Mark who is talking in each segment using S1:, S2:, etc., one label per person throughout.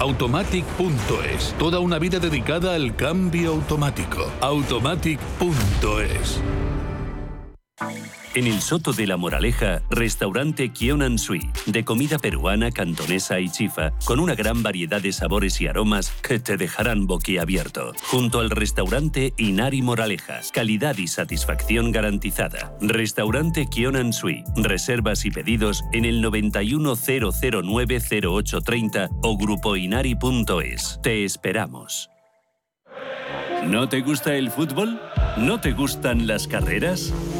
S1: Automatic.es. Toda una vida dedicada al cambio automático. Automatic.es.
S2: En el Soto de la Moraleja, restaurante Kionan Sui, de comida peruana, cantonesa y chifa, con una gran variedad de sabores y aromas que te dejarán boquiabierto. Junto al restaurante Inari Moraleja, calidad y satisfacción garantizada. Restaurante Kionan Sui, reservas y pedidos en el 910090830 o grupoinari.es. Te esperamos. ¿No te gusta el fútbol? ¿No te gustan las carreras?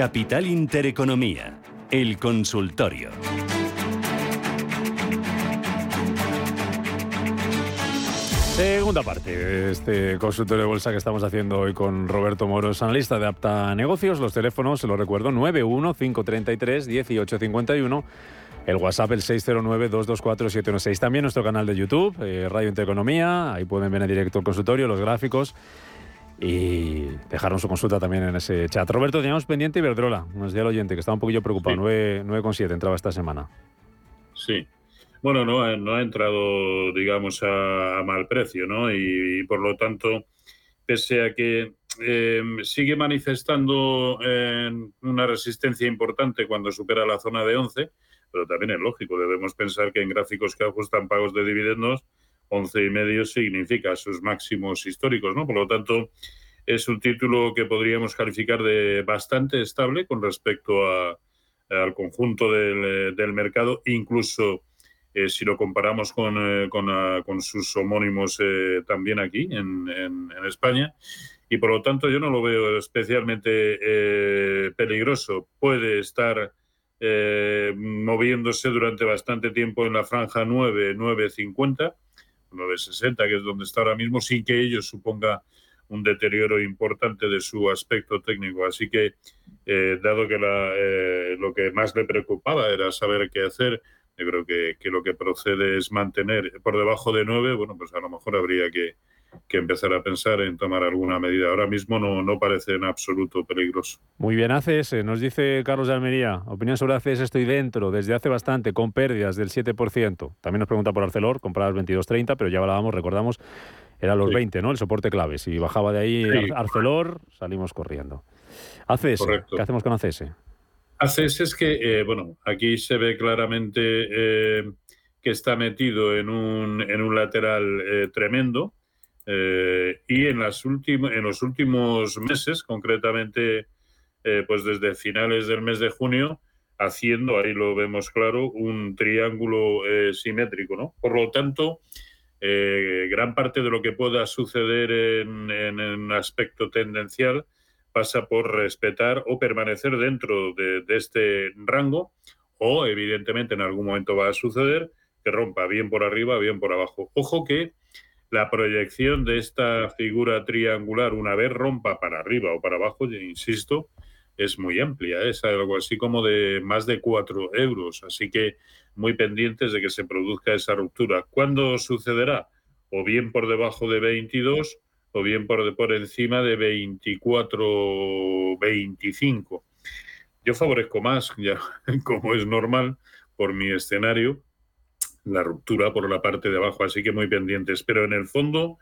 S2: Capital Intereconomía, el consultorio.
S3: Segunda parte de este consultorio de bolsa que estamos haciendo hoy con Roberto Moros, analista de Apta Negocios. Los teléfonos, se los recuerdo, 915331851. El WhatsApp el 609-224-716. También nuestro canal de YouTube, eh, Radio Intereconomía. Ahí pueden ver en directo el consultorio, los gráficos y dejaron su consulta también en ese chat. Roberto, teníamos pendiente Iberdrola, nos decía el oyente que estaba un poquillo preocupado, 9,7 entraba esta semana.
S4: Sí. Bueno, no, ha entrado, digamos, a, mal precio, ¿no? Y, por lo tanto, pese a que eh, sigue manifestando eh, una resistencia importante cuando supera la zona de 11, pero también es lógico, debemos pensar que en gráficos que ajustan pagos de dividendos, 11 y medio significa sus máximos históricos, ¿no? Por lo tanto, es un título que podríamos calificar de bastante estable con respecto al conjunto del, mercado, incluso eh, si lo comparamos con, eh, ah, con, sus homónimos eh, también aquí en, en, España. Y por lo tanto yo no lo veo especialmente peligroso. Puede estar moviéndose durante bastante tiempo en la franja 9, 9.50 960, que es donde está ahora mismo, sin que ello suponga un deterioro importante de su aspecto técnico. Así que, eh, dado que eh, lo que más le preocupaba era saber qué hacer, yo creo que, que, lo que procede es mantener por debajo de 9, bueno, pues a lo mejor habría que, que empezar a pensar en tomar alguna medida. Ahora mismo no, no parece en absoluto peligroso.
S3: Muy bien, ACS, nos dice Carlos de Almería, opinión sobre ACS estoy dentro desde hace bastante, con pérdidas del 7%. También nos pregunta por Arcelor, compradas 22.30, pero ya hablábamos, recordamos, era los 20, ¿no? El soporte clave. Si bajaba de ahí Arcelor, salimos corriendo. ACS, ¿qué hacemos con ACS?
S4: ACS es que, eh, bueno, aquí se ve claramente eh, que está metido en un, en un lateral eh, tremendo eh, y en, las en los últimos meses, concretamente, eh, pues desde finales del mes de junio, haciendo, ahí lo vemos claro, un triángulo eh, simétrico, ¿no? Por lo tanto, gran parte de lo que pueda suceder en, en, aspecto tendencial pasa por respetar o permanecer dentro de, de este rango o, evidentemente, en algún momento va a suceder que rompa bien por arriba, bien por abajo. Ojo que la proyección de esta figura triangular, una vez rompa para arriba o para abajo, insisto, es muy amplia, es algo así como de más de 4 euros, así que muy pendientes de que se produzca esa ruptura. ¿Cuándo sucederá? O bien por debajo de 22 o bien por, por encima de 24 25. Yo favorezco más, ya como es normal, por mi escenario, la ruptura por la parte de abajo, así que muy pendientes. Pero en el fondo,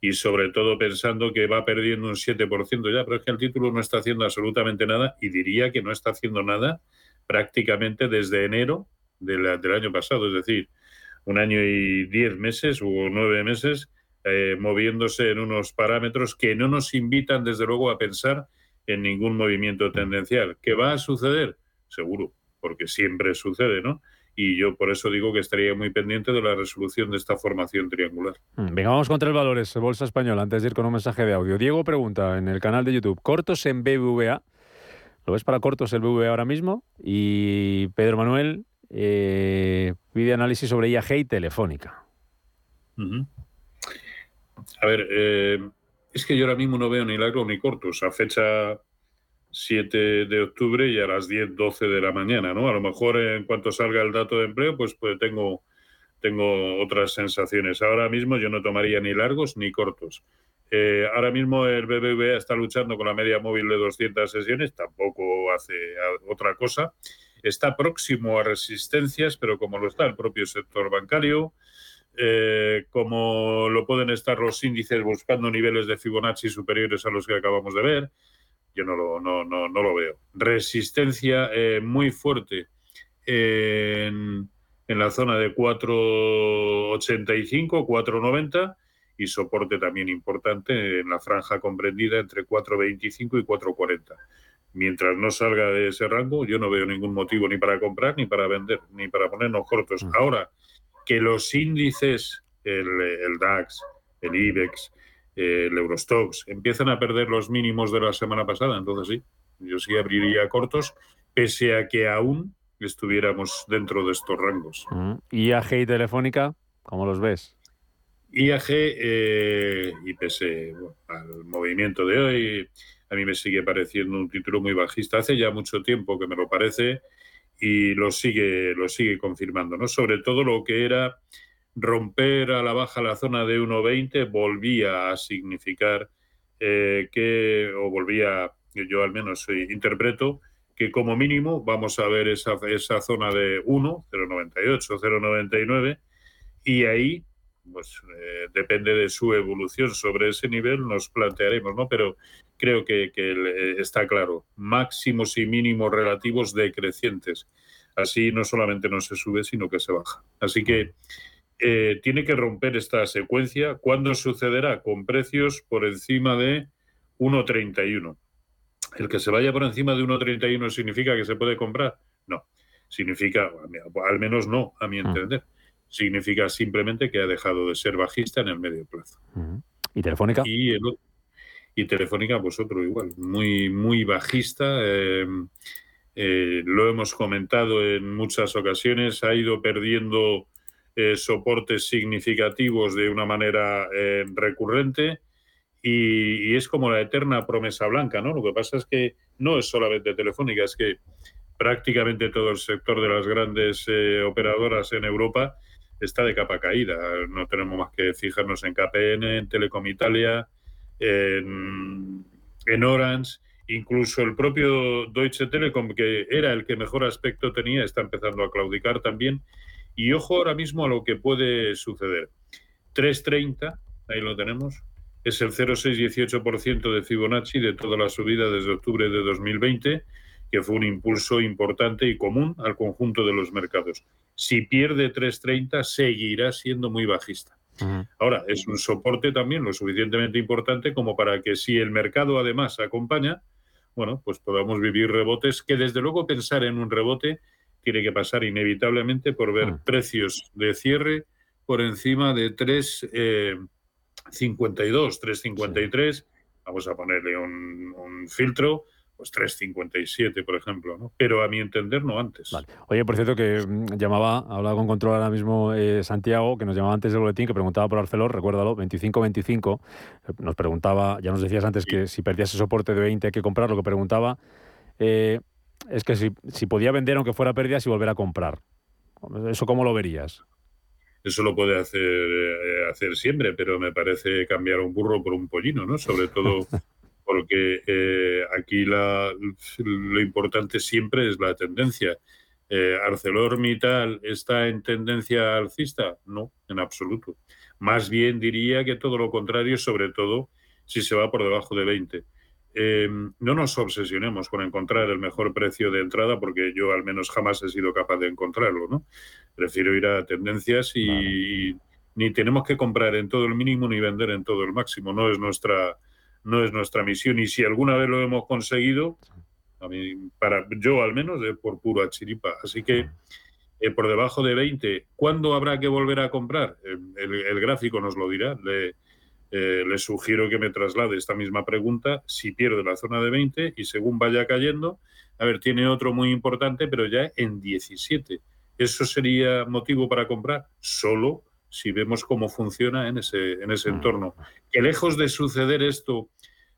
S4: y sobre todo pensando que va perdiendo un 7% ya, pero es que el título no está haciendo absolutamente nada y diría que no está haciendo nada prácticamente desde enero del año pasado, es decir, un año y diez meses o nueve meses eh, moviéndose en unos parámetros que no nos invitan desde luego a pensar en ningún movimiento tendencial. ¿Qué va a suceder? Seguro, porque siempre sucede, ¿no? Y yo por eso digo que estaría muy pendiente de la resolución de esta formación triangular.
S3: Mm, venga, vamos con tres valores, Bolsa Española, antes de ir con un mensaje de audio. Diego pregunta en el canal de YouTube, ¿cortos en BBVA? ¿Lo ves para cortos el BBVA ahora mismo? Y Pedro Manuel eh, pide análisis sobre IAG y Telefónica.
S4: A ver, eh, es que yo ahora mismo no veo ni largo ni cortos. A fecha 7 de octubre y a las 10, 12 de la mañana, ¿no? A lo mejor en cuanto salga el dato de empleo, pues, pues tengo, tengo otras sensaciones. Ahora mismo yo no tomaría ni largos ni cortos. Eh, ahora mismo el BBVA está luchando con la media móvil de 200 sesiones, tampoco hace otra cosa. Está próximo a resistencias, pero como lo está el propio sector bancario, eh, como lo pueden estar los índices buscando niveles de Fibonacci superiores a los que acabamos de ver, yo no lo, no, no, no lo veo. Resistencia eh, muy fuerte en, en, la zona de 4,85, 4,90 y soporte también importante en la franja comprendida entre 4,25 y 4,40. Mientras no salga de ese rango, yo no veo ningún motivo ni para comprar, ni para vender, ni para ponernos cortos. Mm. Ahora, que los índices, el, el DAX, el IBEX, el Eurostox, empiezan a perder los mínimos de la semana pasada. Entonces sí, yo sí abriría cortos, pese a que aún estuviéramos dentro de estos rangos.
S3: IAG y Telefónica, ¿cómo los ves?
S4: IAG, eh, y pese al movimiento de hoy, a mí me sigue pareciendo un título muy bajista. Hace ya mucho tiempo que me lo parece y lo sigue, lo sigue confirmando, ¿no? Sobre todo lo que era romper a la baja la zona de 1,20 volvía a significar eh, que, o volvía, yo al menos interpreto, que como mínimo vamos a ver esa, esa zona de 1, 0,98, 0,99, y ahí, pues eh, depende de su evolución sobre ese nivel, nos plantearemos, ¿no? Pero creo que, que eh, está claro, máximos y mínimos relativos decrecientes. Así no solamente no se sube, sino que se baja. Así que eh, tiene que romper esta secuencia. ¿Cuándo sucederá? Con precios por encima de 1,31. ¿El que se vaya por encima de 1,31 significa que se puede comprar? No. Significa, al menos no, a mi ah. entender. Significa simplemente que ha dejado de ser bajista en el medio plazo.
S3: ¿Y Telefónica?
S4: Y, y Telefónica, pues igual, muy, muy bajista. Eh, eh, lo hemos comentado en muchas ocasiones, ha ido perdiendo eh, soportes significativos de una manera eh, recurrente y, es como la eterna promesa blanca, ¿no? Lo que pasa es que no es solamente Telefónica, es que prácticamente todo el sector de las grandes eh, operadoras en Europa está de capa caída. No tenemos más que fijarnos en KPN, en Telecom Italia, en, en Orange incluso el propio Deutsche Telekom, que era el que mejor aspecto tenía, está empezando a claudicar también. Y ojo ahora mismo a lo que puede suceder. 330, ahí lo tenemos, es el 0,618% de Fibonacci de toda la subida desde octubre de 2020, que fue un impulso importante y común al conjunto de los mercados. Si pierde 330, seguirá siendo muy bajista. Ahora, es un soporte también lo suficientemente importante como para que si el mercado además acompaña, bueno, pues podamos vivir rebotes, que desde luego pensar en un rebote tiene que pasar inevitablemente por ver ah. precios de cierre por encima de 3,52, 3,53. Eh, Vamos a ponerle un, filtro, pues 3,57, por ejemplo, ¿no? Pero a mi entender, no antes.
S3: Oye, por cierto, que mm, llamaba, hablaba con control ahora mismo eh, Santiago, que nos llamaba antes del boletín, que preguntaba por Arcelor, recuérdalo, 25-25. Nos preguntaba, ya nos decías antes que si perdías ese soporte de 20 hay que comprarlo, que preguntaba. Eh, es que si, si podía vender aunque fuera pérdidas y volver a comprar. ¿Eso cómo lo verías?
S4: Eso lo puede hacer, eh, hacer siempre, pero me parece cambiar un burro por un pollino, ¿no? Sobre todo porque eh, aquí la, lo importante siempre es la tendencia. Eh, ¿ArcelorMittal está en tendencia alcista? No, en absoluto. Más bien diría que todo lo contrario, sobre todo si se va por debajo de 20. Em, no nos obsesionemos con encontrar el mejor precio de entrada, porque yo al menos jamás he sido capaz de encontrarlo, ¿no? Prefiero ir a tendencias y, ni tenemos que comprar en todo el mínimo ni vender en todo el máximo. No es nuestra, no es nuestra misión. Y si alguna vez lo hemos conseguido, a mí, para yo al menos, es por puro chiripa. Así que eh, por debajo de 20, ¿cuándo habrá que volver a comprar? El, el gráfico nos lo dirá. Le, eh, le sugiero que me traslade esta misma pregunta si pierde la zona de 20 y según vaya cayendo, a ver, tiene otro muy importante, pero ya en 17. ¿Eso sería motivo para comprar? Solo si vemos cómo funciona en ese, en ese mm. entorno. Que lejos de suceder esto,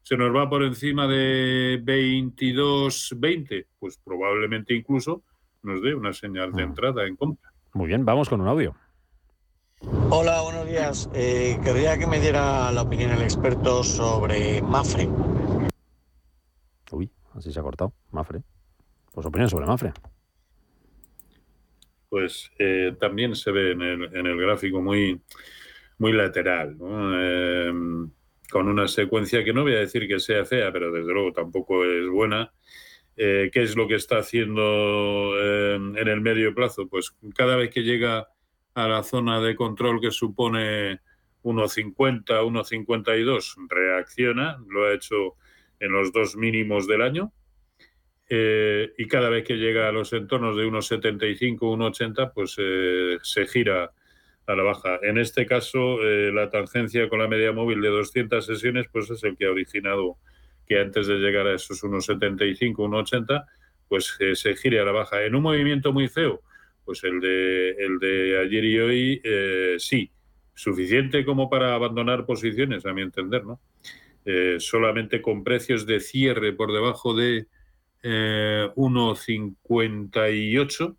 S4: se nos va por encima de 22, 20, pues probablemente incluso nos dé una señal de mm. entrada en compra.
S3: Muy bien, vamos con un audio.
S5: Hola, buenos días. Eh, querría que me diera la opinión el experto sobre Mafre.
S3: Uy, así se ha cortado. Mafre. Pues opinión sobre Mafre
S4: pues eh, también se ve en el, gráfico muy, muy lateral, em, con una secuencia que no voy a decir que sea fea, pero desde luego tampoco es buena. Eh, ¿Qué es lo que está haciendo em, en el medio plazo? Pues cada vez que llega a la zona de control que supone 1,50, 1,52, reacciona, lo ha hecho en los dos mínimos del año, eh, y cada vez que llega a los entornos de 1,75, 1,80, pues eh, se gira a la baja. En este caso, eh, la tangencia con la media móvil de 200 sesiones, pues es el que ha originado que antes de llegar a esos 1,75, 1,80, pues se gire a la baja. En un movimiento muy feo, pues el de, el de ayer y hoy, sí, suficiente como para abandonar posiciones, a mi entender, ¿no? solamente con precios de cierre por debajo de 1,58, eh,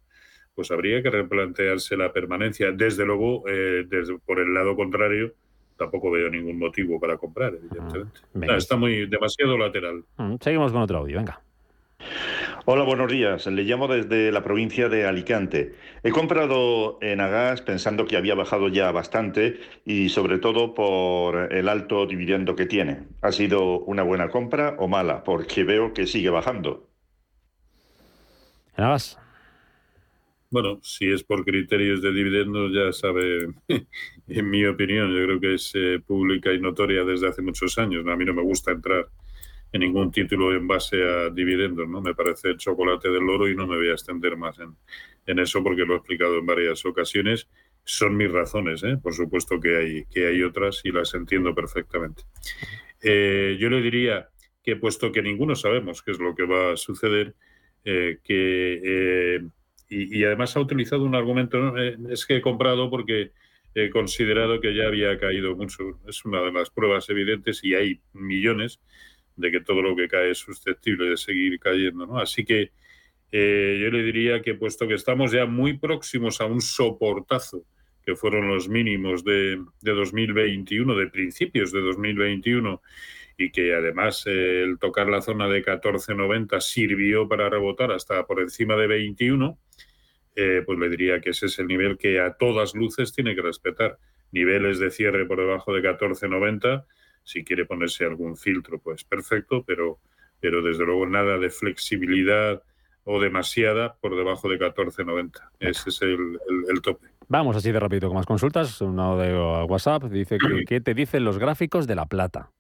S4: pues habría que replantearse la permanencia. Desde luego, eh, desde, por el lado contrario, tampoco veo ningún motivo para comprar, evidentemente. está muy demasiado lateral.
S3: Mm, seguimos con otro audio, venga.
S6: Hola, buenos días. Le llamo desde la provincia de Alicante. He comprado en Agas pensando que había bajado ya bastante y sobre todo por el alto dividendo que tiene. ¿Ha sido una buena compra o mala? Porque veo que sigue bajando.
S4: Bueno, si es por criterios de dividendos, ya sabe, en mi opinión, yo creo que es eh, pública y notoria desde hace muchos años. A mí no me gusta entrar en ningún título en base a dividendos, ¿no? Me parece el chocolate del oro y no me voy a extender más en, en eso porque lo he explicado en varias ocasiones. Son mis razones, ¿eh? por supuesto que hay, que hay otras y las entiendo perfectamente. Eh, yo le diría que puesto que ninguno sabemos qué es lo que va a suceder, eh, que, eh, y, además ha utilizado un argumento, eh, es que he comprado porque he considerado que ya había caído mucho. Es una de las pruebas evidentes y hay millones de que todo lo que cae es susceptible de seguir cayendo. ¿no? Así que yo le diría que puesto que estamos ya muy próximos a un soportazo, que fueron los mínimos de, de 2021, de principios de 2021, y que además eh, el tocar la zona de 14.90 sirvió para rebotar hasta por encima de 21, eh, pues le diría que ese es el nivel que a todas luces tiene que respetar. Niveles de cierre por debajo de 14.90, si quiere ponerse algún filtro, pues perfecto, pero, pero desde luego nada de flexibilidad o demasiada por debajo de 14.90. Ese es el, tope.
S3: Vamos así de rápido con más consultas. Uno de WhatsApp dice que ¿qué te dicen los gráficos de la plata?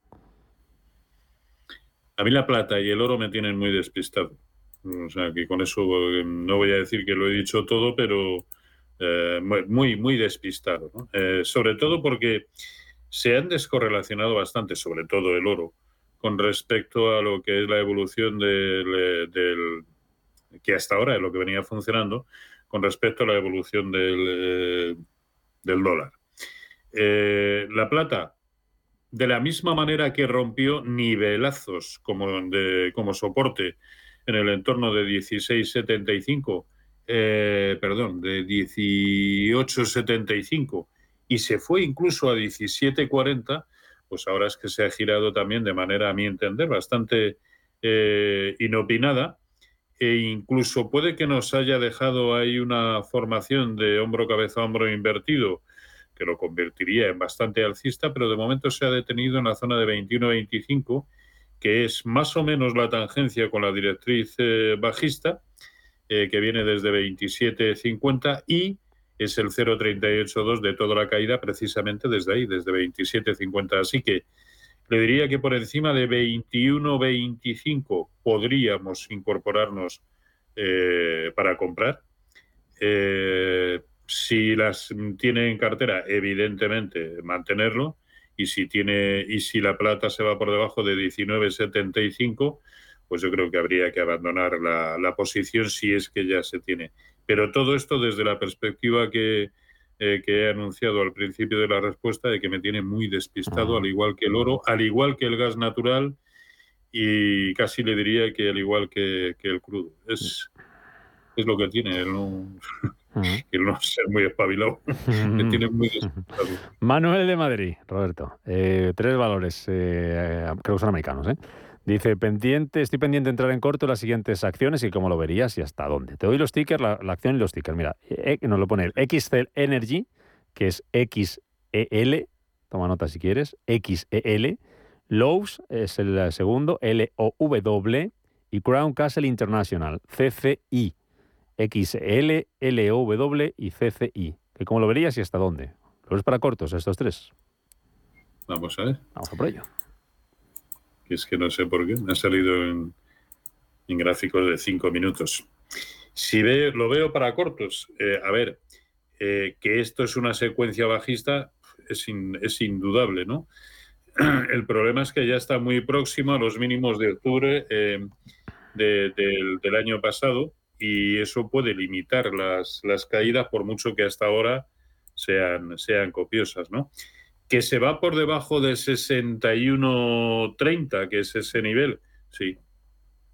S4: A mí la plata y el oro me tienen muy despistado. O sea, que con eso eh, no voy a decir que lo he dicho todo, pero eh, muy, muy despistado. Eh, sobre todo porque se han descorrelacionado bastante, sobre todo el oro, con respecto a lo que es la evolución del, que hasta ahora es lo que venía funcionando, con respecto a la evolución del, del dólar. la plata de la misma manera que rompió nivelazos como, como soporte en el entorno de 16,75, eh, perdón, de 18,75 y se fue incluso a 17,40, pues ahora es que se ha girado también de manera, a mi entender, bastante eh, inopinada. E incluso puede que nos haya dejado ahí una formación de hombro-cabeza-hombro invertido que lo convertiría en bastante alcista, pero de momento se ha detenido en la zona de 21-25, que es más o menos la tangencia con la directriz eh, bajista, eh, que viene desde 27-50 y es el 0,382 de toda la caída precisamente desde ahí, desde 27-50. Así que le diría que por encima de 21-25 podríamos incorporarnos eh, para comprar. Si las tiene en cartera, evidentemente mantenerlo. Y si tiene, y si la plata se va por debajo de 19.75, pues yo creo que habría que abandonar la, posición si es que ya se tiene. Pero todo esto desde la perspectiva que, eh, que he anunciado al principio de la respuesta, de que me tiene muy despistado, al igual que el oro, al igual que el gas natural y casi le diría que al igual que, el crudo. Es, es lo que tiene, el no, el no ser muy espabilado. me tiene muy despistado.
S3: Manuel de Madrid, Roberto. Eh, tres valores, eh, creo que son americanos, ¿eh? Dice, pendiente, estoy pendiente de entrar en corto las siguientes acciones y cómo lo verías y hasta dónde. Te doy los stickers, la, acción y los stickers. Mira, eh, nos lo pone el XCEL Energy, que es XEL, toma nota si quieres, XEL. Lowe's es el segundo, L-O-W, y Crown Castle International, CCI. XL, L-O-W y CCI. Que cómo lo verías y hasta dónde. ¿Lo ves para cortos estos tres?
S4: Vamos a ver.
S3: Vamos a por ello
S4: es que no sé por qué, me ha salido en, gráficos de cinco minutos. Si ve, lo veo para cortos, eh, a ver, eh, que esto es una secuencia bajista es, es indudable, ¿no? El problema es que ya está muy próximo a los mínimos de octubre eh, del, año pasado y eso puede limitar las, las caídas por mucho que hasta ahora sean, sean copiosas, ¿no? Que se va por debajo de 61.30, que es ese nivel, sí,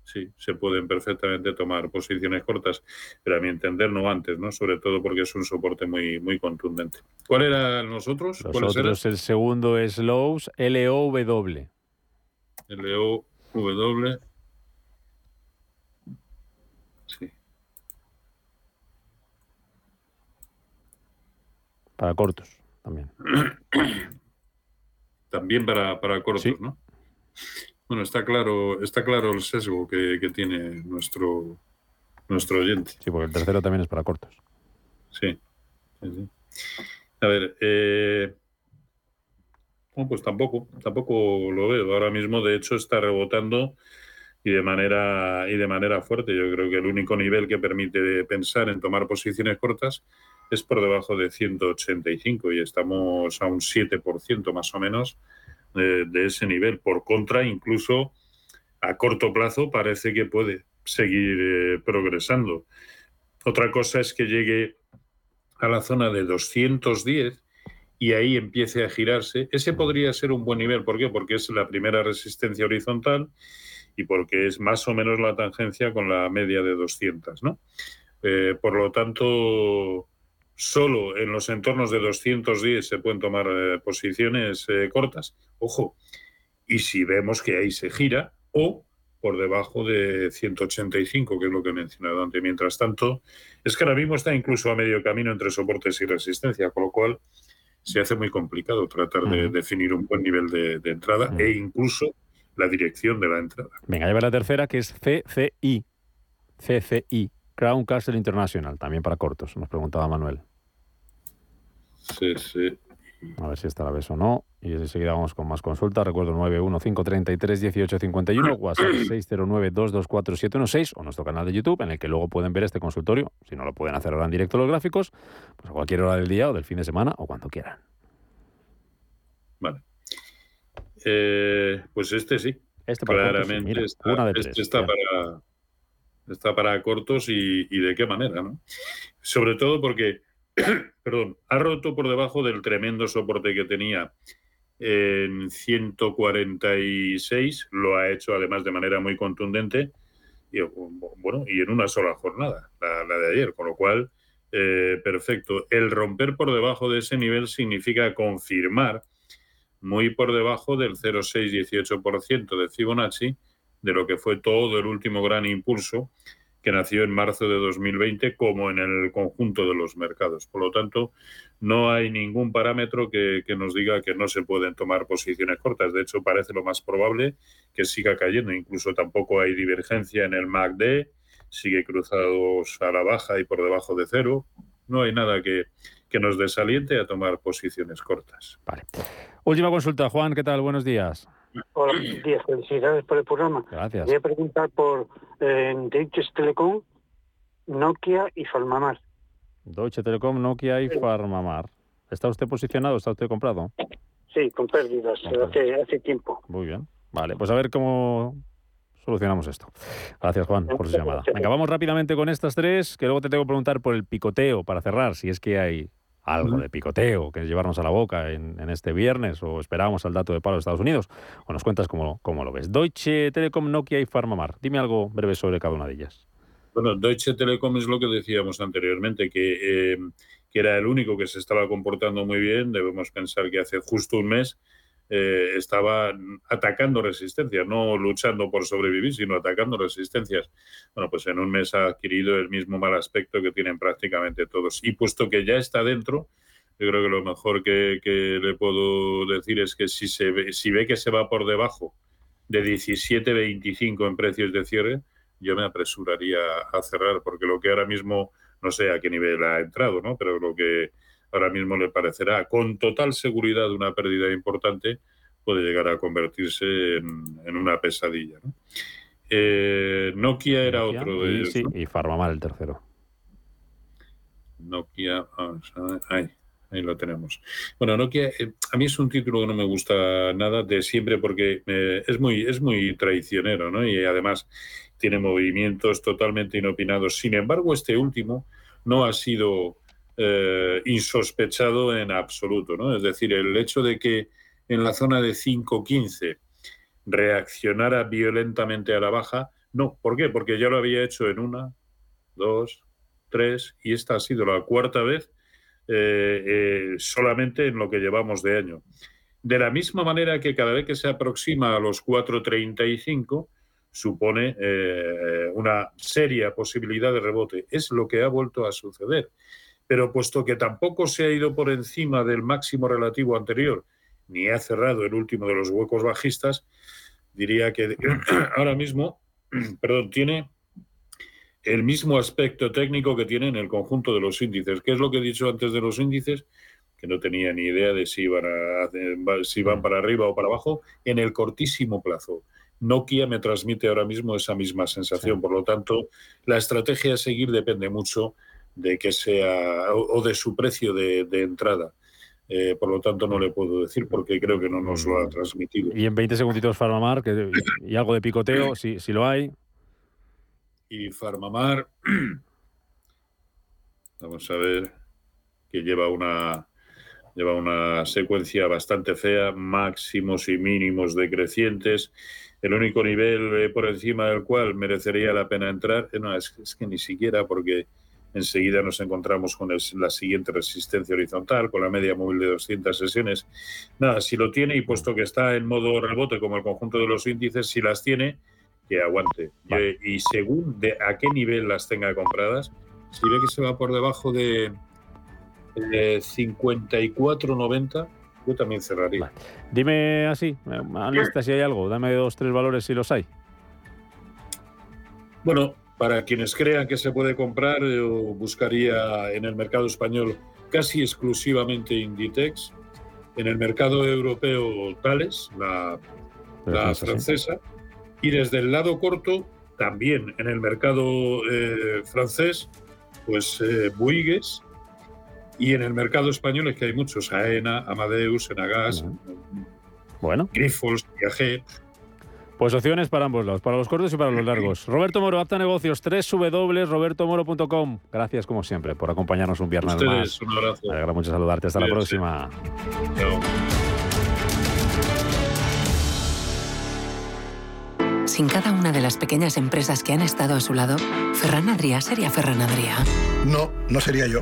S4: sí, se pueden perfectamente tomar posiciones cortas, pero a mi entender no antes, ¿no? Sobre todo porque es un soporte muy, muy contundente. ¿Cuál era nosotros?
S3: Nosotros el segundo es Lowe's, L-O-W.
S4: L-O-W. Sí.
S3: Para cortos también.
S4: También para, para cortos, ¿no? Bueno, está claro, está claro el sesgo que, tiene nuestro, nuestro oyente.
S3: Sí, porque el tercero también es para cortos.
S4: Sí. A ver, eh, pues tampoco, tampoco lo veo. Ahora mismo, de hecho, está rebotando y de manera y de manera fuerte. Yo creo que el único nivel que permite pensar en tomar posiciones cortas es por debajo de 185 y estamos a un 7% más o menos de, ese nivel. Por contra, incluso a corto plazo parece que puede seguir eh, progresando. Otra cosa es que llegue a la zona de 210 y ahí empiece a girarse. Ese podría ser un buen nivel. ¿Por qué? Porque es la primera resistencia horizontal y porque es más o menos la tangencia con la media de 200. ¿no? Eh, por lo tanto, solo en los entornos de 210 se pueden tomar eh, posiciones eh, cortas, ojo, y si vemos que ahí se gira, o por debajo de 185, que es lo que he mencionado antes. Mientras tanto, es que ahora mismo está incluso a medio camino entre soportes y resistencia, con lo cual se hace muy complicado tratar de definir un buen nivel de, entrada e incluso la dirección de la entrada.
S3: Venga, lleva la tercera, que es CCI. CCI, Crown Castle International, también para cortos, nos preguntaba Manuel.
S4: Sí, sí.
S3: A ver si esta la vez o no. Y enseguida vamos con más consultas. Recuerdo 915331851, WhatsApp 609224716 o nuestro canal de YouTube en el que luego pueden ver este consultorio. Si no lo pueden hacer ahora en directo los gráficos, pues a cualquier hora del día o del fin de semana o cuando quieran.
S4: Vale. Eh, pues este sí. Este Claramente está, este está para, está para cortos y, y de qué manera, ¿no? Sobre todo porque perdón, ha roto por debajo del tremendo soporte que tenía en 146, lo ha hecho además de manera muy contundente y, bueno, y en una sola jornada, la, de ayer, con lo cual, eh, perfecto. El romper por debajo de ese nivel significa confirmar muy por debajo del 0,618% de Fibonacci, de lo que fue todo el último gran impulso que nació en marzo de 2020 como en el conjunto de los mercados. Por lo tanto, no hay ningún parámetro que, nos diga que no se pueden tomar posiciones cortas. De hecho, parece lo más probable que siga cayendo. Incluso tampoco hay divergencia en el MACD, sigue cruzados a la baja y por debajo de cero. No hay nada que, que nos desaliente a tomar posiciones cortas.
S3: Vale. Última consulta, Juan, ¿qué tal? Buenos días.
S7: Hola, buenos días. Felicidades por el programa.
S3: Gracias.
S7: Voy a preguntar por eh, Deutsche Telekom, Nokia y Farmamar.
S3: Deutsche Telekom, Nokia y Farmamar. ¿Está usted posicionado? ¿Está usted comprado?
S7: Sí, con pérdidas hace, hace tiempo.
S3: Muy bien. Vale, pues a ver cómo solucionamos esto. Gracias, Juan, por su llamada. Venga, vamos rápidamente con estas tres, que luego te tengo que preguntar por el picoteo para cerrar, si es que hay algo de picoteo que llevarnos a la boca en, este viernes o esperamos al dato de paro de Estados Unidos. O nos cuentas cómo, cómo lo ves. Deutsche Telekom, Nokia y Farmamar. Dime algo breve sobre cada una de ellas.
S4: Bueno, Deutsche Telekom es lo que decíamos anteriormente, que, eh, que era el único que se estaba comportando muy bien. Debemos pensar que hace justo un mes eh, estaba atacando resistencias, no luchando por sobrevivir, sino atacando resistencias. Bueno, pues en un mes ha adquirido el mismo mal aspecto que tienen prácticamente todos. Y puesto que ya está dentro, yo creo que lo mejor que, le puedo decir es que si, se ve, si ve que se va por debajo de 17.25 en precios de cierre, yo me apresuraría a cerrar, porque lo que ahora mismo, no sé a qué nivel ha entrado, ¿no? pero lo que ahora mismo le parecerá con total seguridad una pérdida importante, puede llegar a convertirse en, una pesadilla. Eh, Nokia era otro de ellos.
S3: Sí, y Farmamar el tercero.
S4: Nokia, ahí, ahí lo tenemos. Bueno, Nokia, eh, a mí es un título que no me gusta nada de siempre porque eh, es, muy, es muy traicionero, ¿no? Y además tiene movimientos totalmente inopinados. Sin embargo, este último no ha sido eh, insospechado en absoluto. ¿no? Es decir, el hecho de que en la zona de 5.15 reaccionara violentamente a la baja, no. ¿Por qué? Porque ya lo había hecho en una, dos, tres, y esta ha sido la cuarta vez eh, eh, solamente en lo que llevamos de año. De la misma manera que cada vez que se aproxima a los 4.35, supone una seria posibilidad de rebote. Es lo que ha vuelto a suceder pero puesto que tampoco se ha ido por encima del máximo relativo anterior, ni ha cerrado el último de los huecos bajistas, diría que ahora mismo, perdón, tiene el mismo aspecto técnico que tiene en el conjunto de los índices. ¿Qué es lo que he dicho antes de los índices? Que no tenía ni idea de si, iban si van para arriba o para abajo en el cortísimo plazo. Nokia me transmite ahora mismo esa misma sensación. Por lo tanto, la estrategia a seguir depende mucho de que sea o, de su precio de, entrada. Eh, por lo tanto, no le puedo decir porque creo que no nos lo ha mm. transmitido.
S3: Y en 20 segunditos Farmamar, que, y, algo de picoteo, si, si lo hay.
S4: Y Farmamar, vamos a ver, que lleva una, lleva una secuencia bastante fea, máximos y mínimos decrecientes. El único nivel eh, por encima del cual merecería la pena entrar, eh, no, es, es que ni siquiera porque Enseguida nos encontramos con la siguiente resistencia horizontal, con la media móvil de 200 sesiones. Nada, si lo tiene y puesto que está en modo rebote como el conjunto de los índices, si las tiene, que aguante. Y, según de a qué nivel las tenga compradas, si ve que se va por debajo de, 54.90, yo también cerraría.
S3: Dime así, lista si hay algo, dame dos, tres valores si los hay.
S4: Bueno, para quienes crean que se puede comprar, yo buscaría en el mercado español casi exclusivamente Inditex, en el mercado europeo Thales, la, francesa, y desde el lado corto también en el mercado eh, francés, pues eh, Bouygues, y en el mercado español es que hay muchos, AENA, Amadeus, Enagas,
S3: bueno.
S4: Grifols, Piaget,
S3: pues opciones para ambos lados, para los cortos y para los largos. Roberto Moro, apta negocios, www.robertomoro.com. Gracias como siempre por acompañarnos un viernes
S4: más. Un abrazo.
S3: Me alegra mucho saludarte. Hasta la próxima.
S8: Sin cada una de las pequeñas empresas que han estado a su lado, Ferran Adrià sería Ferran Adrià.
S9: No, no sería yo.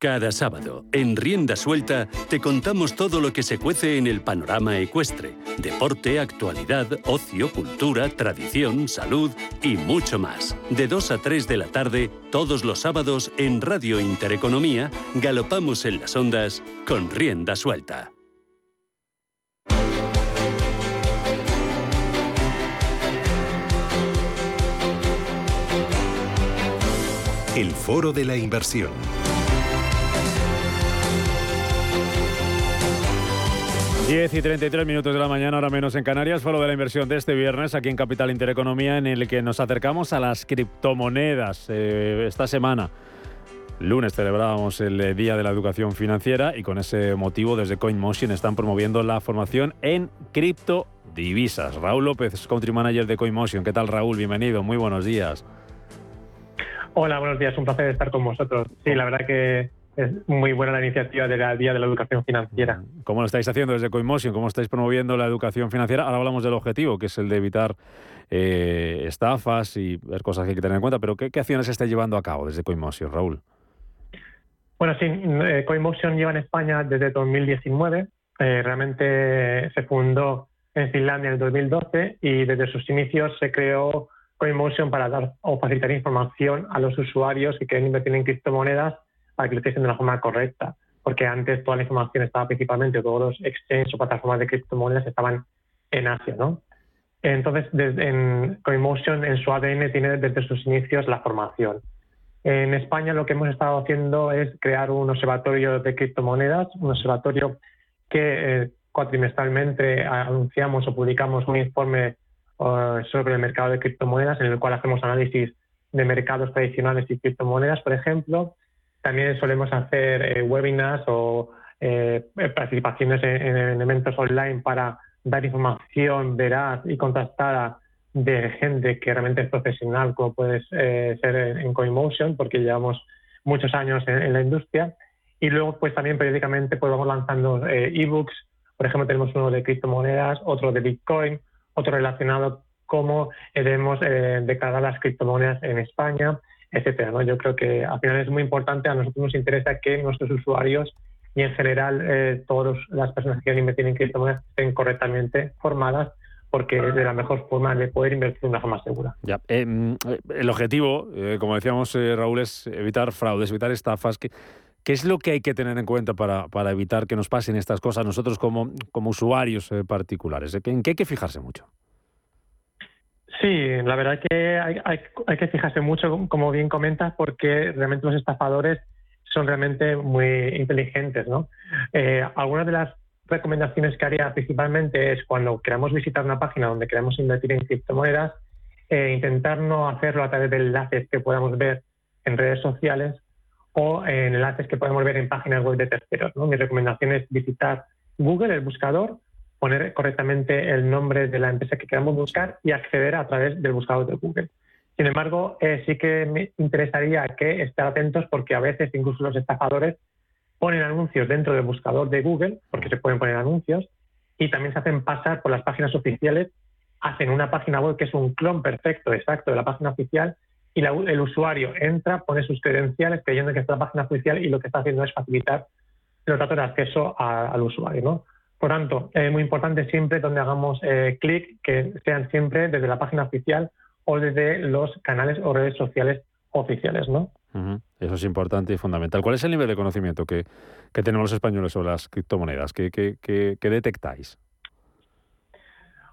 S10: Cada sábado, en Rienda Suelta, te contamos todo lo que se cuece en el panorama ecuestre. Deporte, actualidad, ocio, cultura, tradición, salud y mucho más. De 2 a 3 de la tarde, todos los sábados, en Radio Intereconomía, galopamos en las ondas con Rienda Suelta.
S11: El Foro de la Inversión.
S3: 10 y 33 minutos de la mañana, ahora menos en Canarias, foro de la inversión de este viernes aquí en Capital Intereconomía, en el que nos acercamos a las criptomonedas. Eh, esta semana, lunes, celebrábamos el eh, Día de la Educación Financiera y con ese motivo, desde CoinMotion están promoviendo la formación en criptodivisas. Raúl López, Country Manager de CoinMotion. ¿Qué tal, Raúl? Bienvenido, muy buenos días.
S12: Hola, buenos días, un placer estar con vosotros. Sí, la verdad que es muy buena la iniciativa del Día de la Educación Financiera.
S3: ¿Cómo lo estáis haciendo desde CoinMotion? ¿Cómo estáis promoviendo la educación financiera? Ahora hablamos del objetivo, que es el de evitar eh, estafas y cosas que hay que tener en cuenta, pero ¿qué, acciones estáis llevando a cabo desde CoinMotion, Raúl?
S12: Bueno, sí, eh, CoinMotion lleva en España desde 2019. Eh, realmente se fundó en Finlandia en el 2012 y desde sus inicios se creó CoinMotion para dar o facilitar información a los usuarios que quieren invertir en criptomonedas para que lo utilicen de la forma correcta, porque antes toda la información estaba principalmente, todos los exchanges o plataformas de criptomonedas estaban en Asia, ¿no? Entonces, desde, en CoinMotion, en su ADN, tiene desde sus inicios la formación. En España lo que hemos estado haciendo es crear un observatorio de criptomonedas, un observatorio que eh, cuatrimestralmente anunciamos o publicamos un informe eh, sobre el mercado de criptomonedas en el cual hacemos análisis de mercados tradicionales y criptomonedas, por ejemplo, también solemos hacer eh, webinars o eh, participaciones en, eventos online para dar información veraz y contrastada de gente que realmente es profesional, como puede eh, ser en CoinMotion, porque llevamos muchos años en, la industria. Y luego, pues también periódicamente pues, vamos lanzando ebooks. Por ejemplo, tenemos uno de criptomonedas, otro de Bitcoin, otro relacionado cómo debemos declarar las criptomonedas en España etcétera. ¿no? Yo creo que al final es muy importante, a nosotros nos interesa que nuestros usuarios y en general eh, todas las personas que quieren invertir en criptomonedas estén correctamente formadas porque es de la mejor forma de poder invertir de una forma segura.
S3: Ya. Em, el objetivo, eh, como decíamos eh, Raúl, es evitar fraudes, evitar estafas. ¿Qué, ¿Qué es lo que hay que tener en cuenta para, para evitar que nos pasen estas cosas nosotros como, como usuarios particulares? ¿En qué hay que fijarse mucho?
S12: Sí, la verdad que hay, que fijarse mucho, como bien comentas, porque realmente los estafadores son realmente muy inteligentes. ¿no? Eh, algunas de las recomendaciones que haría principalmente es cuando queramos visitar una página donde queremos invertir en criptomonedas, eh, intentar no hacerlo a través de enlaces que podamos ver en redes sociales o en enlaces que podemos ver en páginas web de terceros. Mi recomendación es visitar Google, el buscador, poner correctamente el nombre de la empresa que queramos buscar y acceder a través del buscador de Google. Sin embargo, eh, sí que me interesaría que estén atentos porque a veces incluso los estafadores ponen anuncios dentro del buscador de Google, porque se pueden poner anuncios, y también se hacen pasar por las páginas oficiales, hacen una página web que es un clon perfecto, exacto, de la página oficial, y el usuario entra, pone sus credenciales creyendo que es la página oficial y lo que está haciendo es facilitar los datos de acceso al usuario. ¿no? Por tanto, es muy importante siempre donde hagamos eh, clic que sean siempre desde la página oficial o desde los canales o redes sociales oficiales, ¿no?
S3: Eso es importante y fundamental. ¿Cuál es el nivel de conocimiento que, tenemos los españoles sobre las criptomonedas? ¿Qué, detectáis?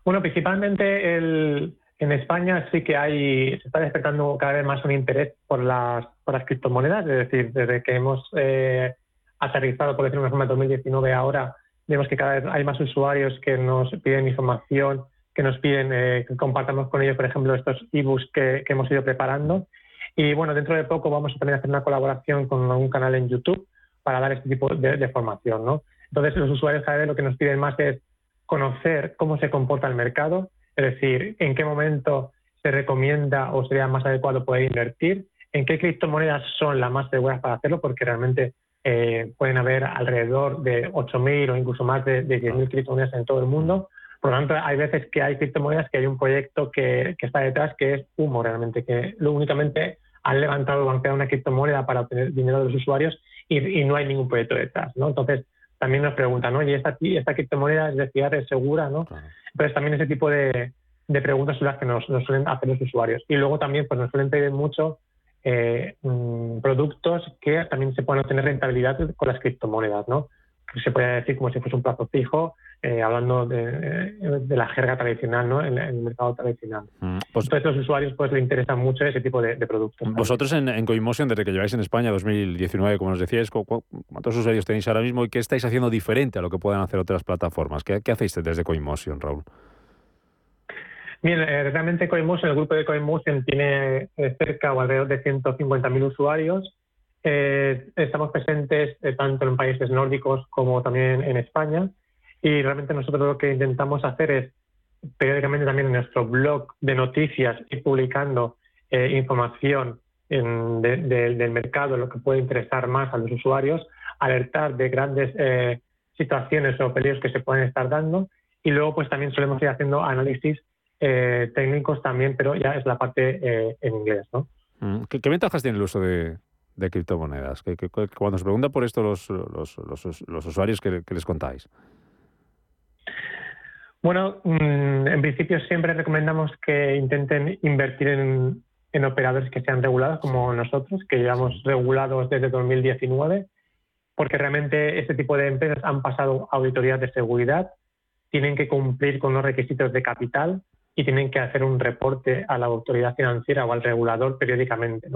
S12: Bueno, principalmente el, en España sí que hay, se está despertando cada vez más un interés por las, por las criptomonedas, es decir, desde que hemos eh, aterrizado, por decirlo de una forma, en 2019 ahora, vemos que cada vez hay más usuarios que nos piden información, que nos piden eh, que compartamos con ellos, por ejemplo, estos ebooks que, que hemos ido preparando. Y bueno, dentro de poco vamos a también hacer una colaboración con un canal en YouTube para dar este tipo de, formación. ¿no? Entonces, los usuarios cada vez lo que nos piden más es conocer cómo se comporta el mercado, es decir, en qué momento se recomienda o sería más adecuado poder invertir, en qué criptomonedas son las más seguras para hacerlo, porque realmente eh, pueden haber alrededor de 8.000 o incluso más de, de 10.000 criptomonedas en todo el mundo. Por lo tanto, hay veces que hay criptomonedas que hay un proyecto que, está detrás que es humo realmente, que lo únicamente han levantado o banqueado una criptomoneda para obtener dinero de los usuarios y, no hay ningún proyecto detrás, ¿no? Entonces, también nos preguntan, ¿no? ¿Y esta, esta criptomoneda es de fiar, es segura, no? Entonces, también ese tipo de, preguntas son las que nos, suelen hacer los usuarios. Y luego también, pues nos suelen pedir mucho eh, mm, productos que también se puedan obtener rentabilidad con las criptomonedas, ¿no? se puede decir como si fuese un plazo fijo, eh, hablando de, la jerga tradicional, ¿no? En, el mercado tradicional. Mm, pues, Entonces, los usuarios pues le interesan mucho ese tipo de, productos.
S3: Vosotros en, en, Coinmotion, desde que lleváis en España 2019, como nos decíais, ¿cuántos usuarios tenéis ahora mismo y qué estáis haciendo diferente a lo que puedan hacer otras plataformas? ¿Qué, hacéis desde Coinmotion, Raúl?
S12: Bien, eh, realmente Coinmotion, el grupo de Coinmotion tiene eh, cerca o alrededor de 150.000 usuarios. Eh, estamos presentes eh, tanto en países nórdicos como también en España. Y realmente nosotros lo que intentamos hacer es periódicamente también en nuestro blog de noticias ir publicando eh, información del mercado, lo que puede interesar más a los usuarios, alertar de grandes situaciones o peligros que se pueden estar dando. Y luego pues también solemos ir haciendo análisis técnicos también, pero ya es la parte en inglés. ¿no?
S3: Mm, ¿Qué, ventajas tiene el uso de, de criptomonedas? Que, cuando se pregunta por esto los, los, los, usuarios, ¿qué, les contáis?
S12: Bueno, mm, en principio siempre recomendamos que intenten invertir en, en operadores que sean regulados como nosotros, que llevamos regulados desde 2019, porque realmente este tipo de empresas han pasado auditorías de seguridad, tienen que cumplir con los requisitos de capital y tienen que hacer un reporte a la autoridad financiera o al regulador periódicamente,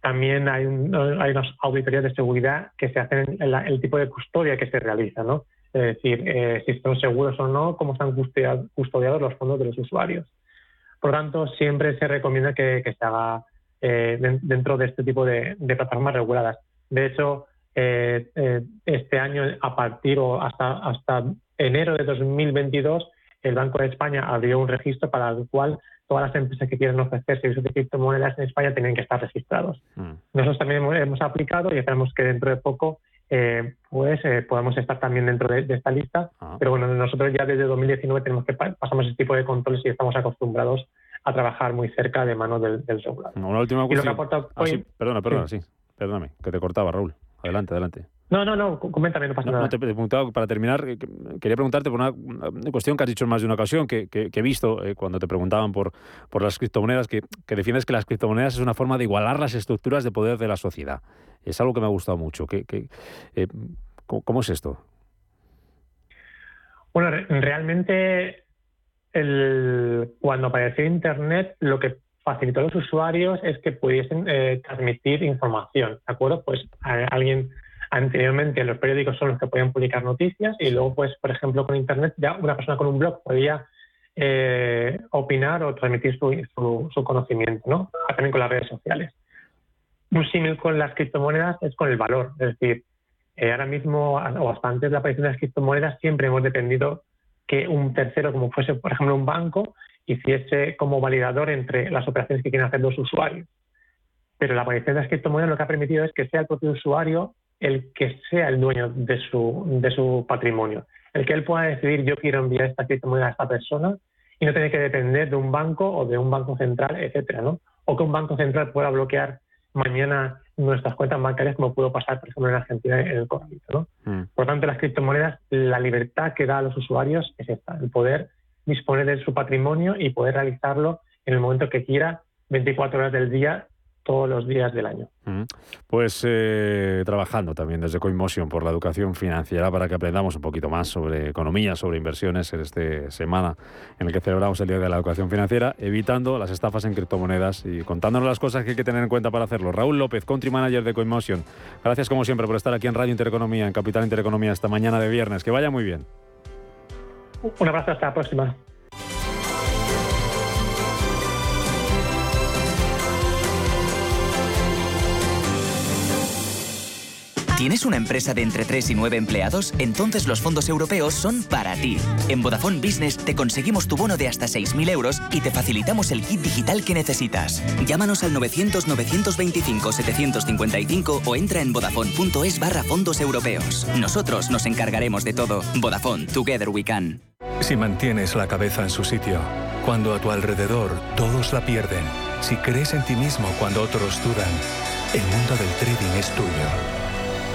S12: también hay, hay unas auditorías de seguridad que se hacen en el tipo de custodia que se realiza, ¿no? Es decir, eh, si están seguros o no, cómo están custodiados los fondos de los usuarios. Por lo tanto, siempre se recomienda que, se haga eh, dentro de este tipo de, plataformas reguladas. De hecho, eh, este año, a partir o hasta, hasta enero de 2022, el Banco de España abrió un registro para el cual todas las empresas que quieren ofrecer servicios de criptomonedas en España tienen que estar registrados. Mm. Nosotros también hemos, aplicado y esperamos que dentro de poco eh, pues eh, podamos estar también dentro de, esta lista. Ah. Pero bueno, nosotros ya desde 2019 tenemos que pasamos este tipo de controles y estamos acostumbrados a trabajar muy cerca de mano del, del
S3: Una última cuestión. Ah, perdona, perdona, sí. Perdóname, que te cortaba, Raúl. Adelante, adelante.
S12: No, no, no, coméntame, no pasa nada.
S3: te preguntaba, para terminar, eh, quería preguntarte por una, cuestión que has dicho en más de una ocasión, que, he visto eh, cuando te preguntaban por, por las criptomonedas, que, que, defiendes que las criptomonedas es una forma de igualar las estructuras de poder de la sociedad. Es algo que me ha gustado mucho. Que, eh, ¿cómo, es esto?
S12: Bueno, realmente el, cuando apareció Internet, lo que facilitó a los usuarios es que pudiesen transmitir información, ¿de acuerdo? Pues alguien Anteriormente los periódicos son los que podían publicar noticias y luego, pues, por ejemplo, con Internet ya una persona con un blog podía eh, opinar o transmitir su, su, conocimiento, ¿no? También con las redes sociales. Un símil con las criptomonedas es con el valor, es decir, eh, ahora mismo o hasta antes de la aparición de las criptomonedas siempre hemos dependido que un tercero, como fuese, por ejemplo, un banco, hiciese como validador entre las operaciones que quieren hacer los usuarios. Pero la aparición de las criptomonedas lo que ha permitido es que sea el propio usuario el que sea el dueño de su, de su patrimonio, el que él pueda decidir yo quiero enviar esta criptomoneda a esta persona y no tener que depender de un banco o de un banco central, etcétera, ¿no? O que un banco central pueda bloquear mañana nuestras cuentas bancarias como pudo pasar, por ejemplo, en Argentina en el COVID, ¿no? Mm. Por tanto, las criptomonedas, la libertad que da a los usuarios es esta, el poder disponer de su patrimonio y poder realizarlo en el momento que quiera, 24 horas del día, todos los días del año.
S3: Pues eh, trabajando también desde CoinMotion por la educación financiera para que aprendamos un poquito más sobre economía, sobre inversiones en esta semana en la que celebramos el Día de la Educación Financiera, evitando las estafas en criptomonedas y contándonos las cosas que hay que tener en cuenta para hacerlo. Raúl López, Country Manager de CoinMotion, gracias como siempre por estar aquí en Radio Intereconomía, en Capital Intereconomía, esta mañana de viernes. Que vaya muy bien.
S12: Un abrazo, hasta la próxima.
S13: ¿Tienes una empresa de entre 3 y 9 empleados? Entonces los fondos europeos son para ti. En Vodafone Business te conseguimos tu bono de hasta 6.000 euros y te facilitamos el kit digital que necesitas. Llámanos al 900-925-755 o entra en vodafone.es barra fondos europeos. Nosotros nos encargaremos de todo. Vodafone, Together We Can.
S14: Si mantienes la cabeza en su sitio, cuando a tu alrededor todos la pierden, si crees en ti mismo cuando otros dudan, el mundo del trading es tuyo.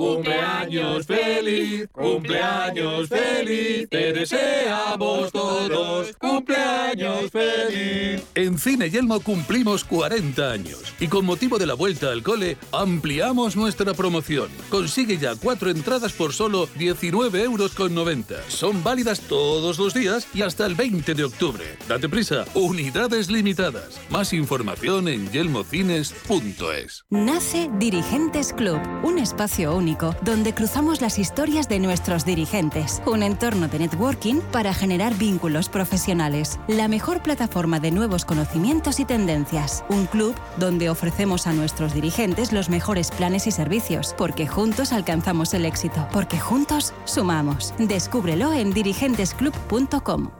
S1: Cumpleaños feliz, cumpleaños feliz, te deseamos todos, cumpleaños feliz. En Cine Yelmo cumplimos 40 años y con motivo de la vuelta al cole ampliamos nuestra promoción. Consigue ya cuatro entradas por solo 19 euros con 90. Son válidas todos los días y hasta el 20 de octubre. Date prisa, unidades limitadas. Más información en yelmocines.es.
S15: Nace Dirigentes Club, un espacio único donde cruzamos las historias de nuestros dirigentes. Un entorno de networking para generar vínculos profesionales. La mejor plataforma de nuevos conocimientos y tendencias. Un club donde ofrecemos a nuestros dirigentes los mejores planes y servicios, porque juntos alcanzamos el éxito, porque juntos sumamos. Descúbrelo en dirigentesclub.com.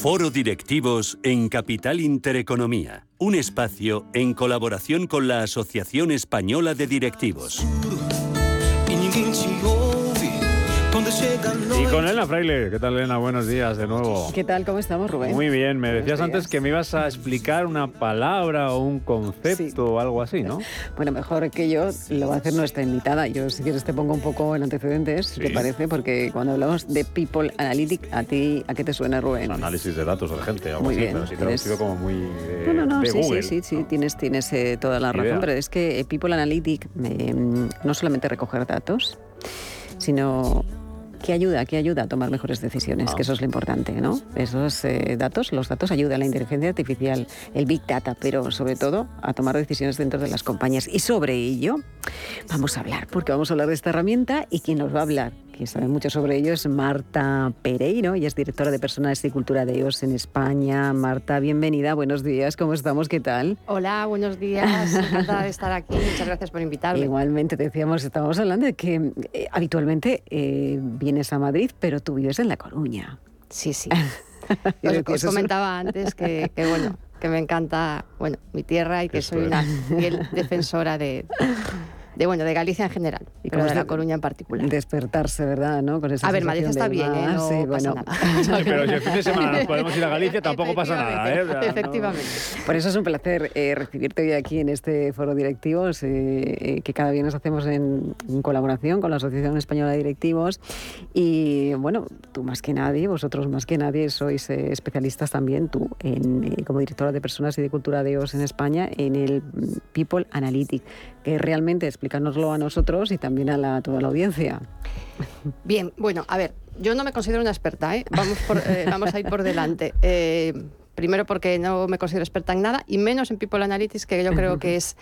S10: Foro Directivos en Capital Intereconomía, un espacio en colaboración con la Asociación Española de Directivos.
S3: Y con Elena Fraile. ¿Qué tal, Elena? Buenos días de nuevo.
S16: ¿Qué tal? ¿Cómo estamos, Rubén?
S3: Muy bien. Me decías antes que me ibas a explicar una palabra o un concepto o algo así, ¿no?
S16: Bueno, mejor que yo lo va a hacer nuestra invitada. Yo, si quieres, te pongo un poco en antecedentes, ¿te parece? Porque cuando hablamos de People Analytic, ¿a ti a qué te suena, Rubén?
S3: análisis de datos de gente, algo
S16: muy
S3: así,
S16: bien.
S3: pero sí traducido como muy de,
S16: no, no, no,
S3: de
S16: sí,
S3: Google.
S16: sí, sí, sí, tienes, tienes eh, toda la razón,
S3: Idea.
S16: pero es que eh, People Analytic eh, no solamente recoger datos, sino que ayuda, que ayuda a tomar mejores decisiones,
S3: Ah.
S16: que eso es lo importante, ¿no? Esos eh, datos, los datos ayudan a la inteligencia artificial, el Big Data, pero sobre todo a tomar decisiones dentro de las compañías. Y sobre ello vamos a hablar, porque vamos a hablar de esta herramienta y quien nos va a hablar, que sabe mucho sobre ello, es Marta Pereiro, y es directora de Personas y Cultura de EOS en España. Marta, bienvenida, buenos días, ¿cómo estamos? ¿Qué tal?
S17: Hola, buenos días. Encantada de estar aquí. Muchas gracias por invitarme.
S16: Igualmente, te decíamos, estábamos hablando de que eh, habitualmente eh, vienes a Madrid, pero tú vives en La Coruña.
S17: Sí, sí. Os, comentaba antes que, que, bueno, que me encanta bueno, mi tierra y que soy una fiel defensora de, de bueno, de Galicia en general, y pero de La Coruña en particular.
S16: Despertarse, ¿verdad? ¿no?
S17: Con esa a ver, Madrid está bien, ¿eh? no sí, pasa nada.
S3: pero si el fin de semana nos podemos ir a Galicia, tampoco pasa nada, ¿eh?
S17: Efectivamente.
S16: Por eso es un placer eh, recibirte hoy aquí en este foro directivos, eh, eh, que cada viernes hacemos en, en, colaboración con la Asociación Española de Directivos. Y bueno, tú más que nadie, vosotros más que nadie, sois especialistas también, tú en, como directora de personas y de cultura de EOS en España, en el People Analytics que realmente explícanoslo a nosotros y también a toda la audiencia.
S17: Bien, bueno, a ver, yo no me considero una experta, ¿eh? vamos, eh, vamos a ir por delante. Eh, primero porque no me considero experta en nada y menos en People Analytics, que yo creo que es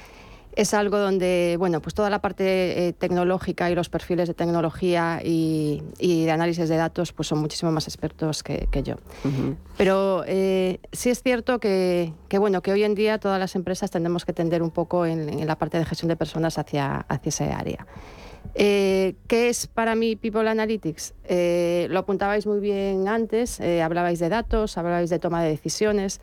S17: es algo donde, bueno, pues toda la parte eh, tecnológica y los perfiles de tecnología y, de análisis de datos pues son muchísimo más expertos que, yo. Pero eh, sí es cierto que, bueno, que hoy en día todas las empresas tendemos que tender un poco en, la parte de gestión de personas hacia, hacia ese área. Eh, ¿Qué es para mí People Analytics? lo apuntabais muy bien antes, hablabais de datos, hablabais de toma de decisiones.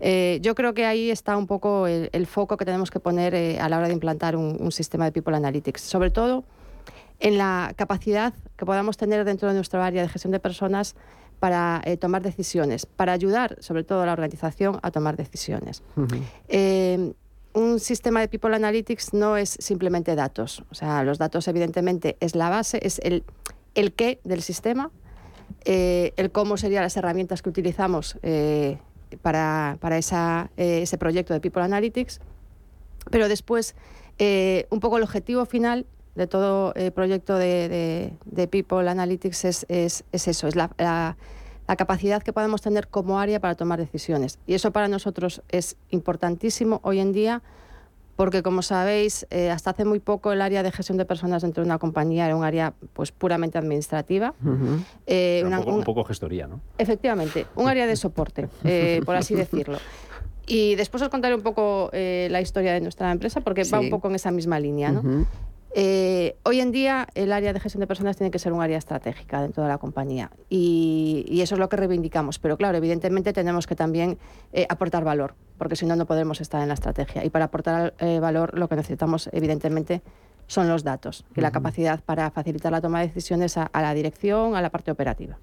S17: Eh, yo creo que ahí está un poco el, foco que tenemos que poner eh, a la hora de implantar un, sistema de People Analytics, sobre todo en la capacidad que podamos tener dentro de nuestro área de gestión de personas para eh, tomar decisiones, para ayudar sobre todo a la organización a tomar decisiones. un sistema de People Analytics no es simplemente datos, o sea, los datos evidentemente es la base, es el, el qué del sistema, el cómo serían las herramientas que utilizamos para, para esa, eh, ese proyecto de People Analytics. Pero después, eh, un poco el objetivo final de todo el proyecto de, de, People Analytics es, es, es eso, es la, la, capacidad que podemos tener como área para tomar decisiones. Y eso para nosotros es importantísimo hoy en día porque como sabéis, eh, hasta hace muy poco el área de gestión de personas dentro de una compañía era un área pues puramente administrativa.
S3: Eh, un, poco, gestoría, ¿no?
S17: Efectivamente, un área de soporte, eh, por así decirlo. Y después os contaré un poco la historia de nuestra empresa, porque va un poco en esa misma línea, ¿no? Eh, hoy en día el área de gestión de personas tiene que ser un área estratégica dentro de la compañía y, eso es lo que reivindicamos. Pero claro, evidentemente tenemos que también eh, aportar valor, porque si no, no podremos estar en la estrategia. Y para aportar eh, valor lo que necesitamos, evidentemente, son los datos y la capacidad para facilitar la toma de decisiones a, la dirección, a la parte operativa.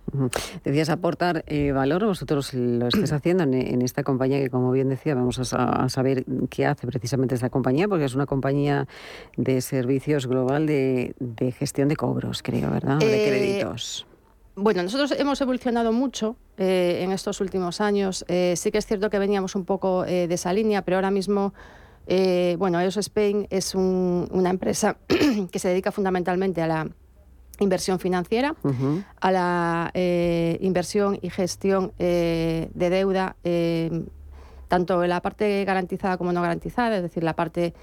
S16: Decías aportar eh, valor, vosotros lo estáis haciendo en, esta compañía que, como bien decía, vamos a, saber qué hace precisamente esta compañía, porque es una compañía de servicios global de, gestión de cobros, creo, ¿verdad? de eh, créditos.
S17: Bueno, nosotros hemos evolucionado mucho eh, en estos últimos años. sí que es cierto que veníamos un poco de esa línea, pero ahora mismo eh, bueno, EOS Spain es una empresa que se dedica fundamentalmente a la inversión financiera, a la eh, inversión y gestión eh, de deuda, tanto en la parte garantizada como no garantizada, es decir, la parte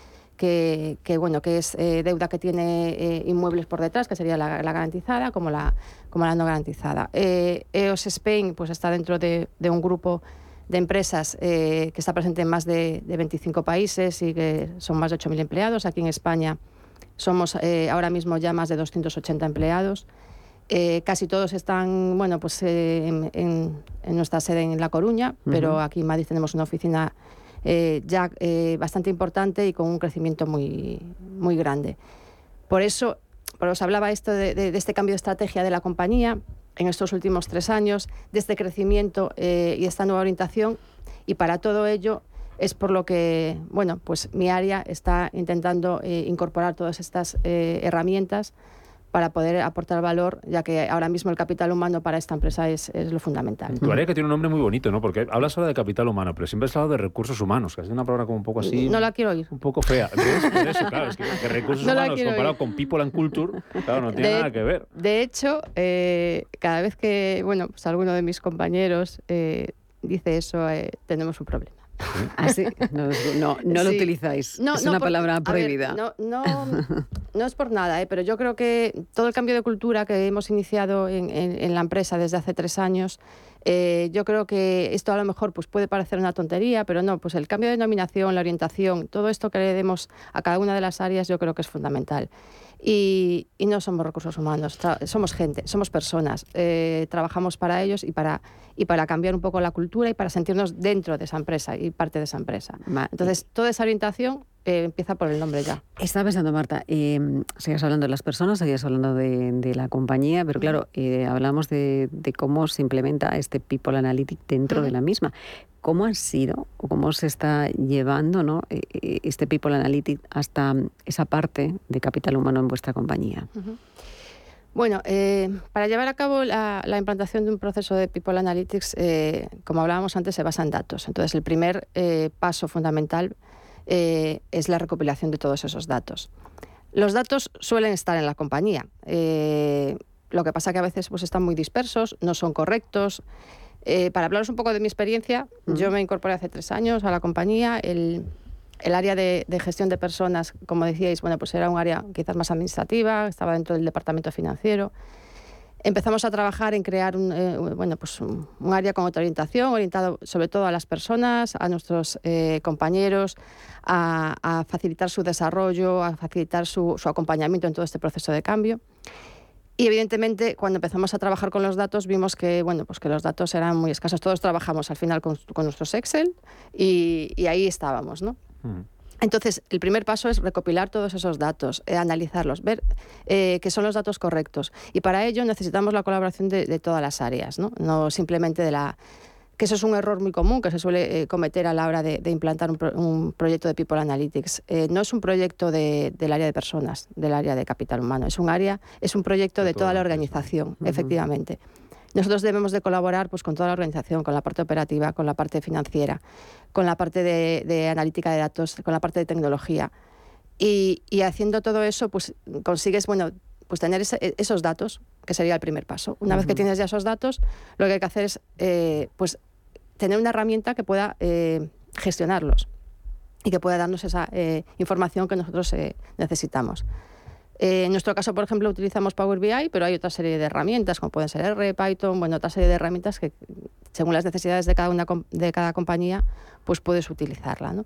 S17: que, bueno, que es deuda que tiene inmuebles por detrás, que sería la, garantizada, como la, como la no garantizada. EOS Spain pues, está dentro de, de un grupo de empresas eh, que está presente en más de, 25 países y que son más de 8.000 empleados. Aquí en España somos eh, ahora mismo ya más de 280 empleados. Eh, casi todos están bueno, pues, en, nuestra sede en La Coruña, pero aquí en Madrid tenemos una oficina ya bastante importante y con un crecimiento muy, muy grande. Por eso, os hablaba esto de este cambio de estrategia de la compañía, en estos últimos tres años, de este crecimiento eh, y esta nueva orientación. Y para todo ello es por lo que, bueno, pues mi área está intentando eh, incorporar todas estas eh, herramientas para poder aportar valor, ya que ahora mismo el capital humano para esta empresa es, lo fundamental.
S3: Tu área que tiene un nombre muy bonito, ¿no? Porque hablas ahora de capital humano, pero siempre has hablado de recursos humanos, que es una palabra como un poco así...
S17: No la quiero oír.
S3: Un poco fea. Por eso, claro, es que, recursos humanos comparado con people and culture, claro, no tiene nada que ver.
S17: De hecho, eh, cada vez que, bueno, pues alguno de mis compañeros eh, dice eso, eh, tenemos un problema.
S16: Así, ah, no, no, lo utilizáis. es una palabra prohibida.
S17: no, no, es por nada, ¿eh? pero yo creo que todo el cambio de cultura que hemos iniciado en, la empresa desde hace tres años, eh, yo creo que esto a lo mejor pues, puede parecer una tontería, pero no, pues el cambio de denominación, la orientación, todo esto que le demos a cada una de las áreas, yo creo que es fundamental. Y, no somos recursos humanos, somos gente, somos personas, eh, trabajamos para ellos y para, y para cambiar un poco la cultura y para sentirnos dentro de esa empresa y parte de esa empresa. Entonces, toda esa orientación eh, empieza por el nombre ya.
S16: Estaba pensando, Marta, eh, sigues hablando de las personas, seguías hablando de, la compañía, pero claro, eh, hablamos de, cómo se implementa este People Analytics dentro de la misma. ¿Cómo ha sido o cómo se está llevando ¿no? E, e, este People Analytics hasta esa parte de capital humano en vuestra compañía?
S17: Bueno, eh, para llevar a cabo la, implantación de un proceso de People Analytics, eh, como hablábamos antes, se basa en datos. Entonces, el primer eh, paso fundamental es la recopilación de todos esos datos. Los datos suelen estar en la compañía. lo que pasa que a veces pues, están muy dispersos, no son correctos. para hablaros un poco de mi experiencia, yo me incorporé hace tres años a la compañía. El, el área de, gestión de personas, como decíais, bueno, pues era un área quizás más administrativa, estaba dentro del departamento financiero. Empezamos a trabajar en crear un, eh, bueno, pues un, área con otra orientación, orientado sobre todo a las personas, a nuestros eh, compañeros, a, facilitar su desarrollo, a facilitar su, acompañamiento en todo este proceso de cambio. Y evidentemente, cuando empezamos a trabajar con los datos, vimos que, bueno, pues que los datos eran muy escasos. Todos trabajamos al final con, nuestros Excel y, y ahí estábamos, ¿no? Entonces, el primer paso es recopilar todos esos datos, eh, analizarlos, ver eh, que son los datos correctos. Y para ello necesitamos la colaboración de, todas las áreas, ¿no? no simplemente de la, que eso es un error muy común que se suele eh, cometer a la hora de, implantar un, proyecto de People Analytics. no es un proyecto del área de personas, del área de capital humano, es un área, es un proyecto de, toda la organización, efectivamente. Nosotros debemos de colaborar pues, con toda la organización, con la parte operativa, con la parte financiera, con la parte de, analítica de datos, con la parte de tecnología. Y, haciendo todo eso, pues consigues, bueno, pues tener esos datos, que sería el primer paso. Una vez que tienes ya esos datos, lo que hay que hacer es eh, pues, tener una herramienta que pueda eh, gestionarlos y que pueda darnos esa eh, información que nosotros necesitamos. Eh, en nuestro caso, por ejemplo, utilizamos Power BI, pero hay otra serie de herramientas, como pueden ser R, Python, bueno, otra serie de herramientas que, según las necesidades de cada, una, de cada compañía, pues puedes utilizarla. ¿no?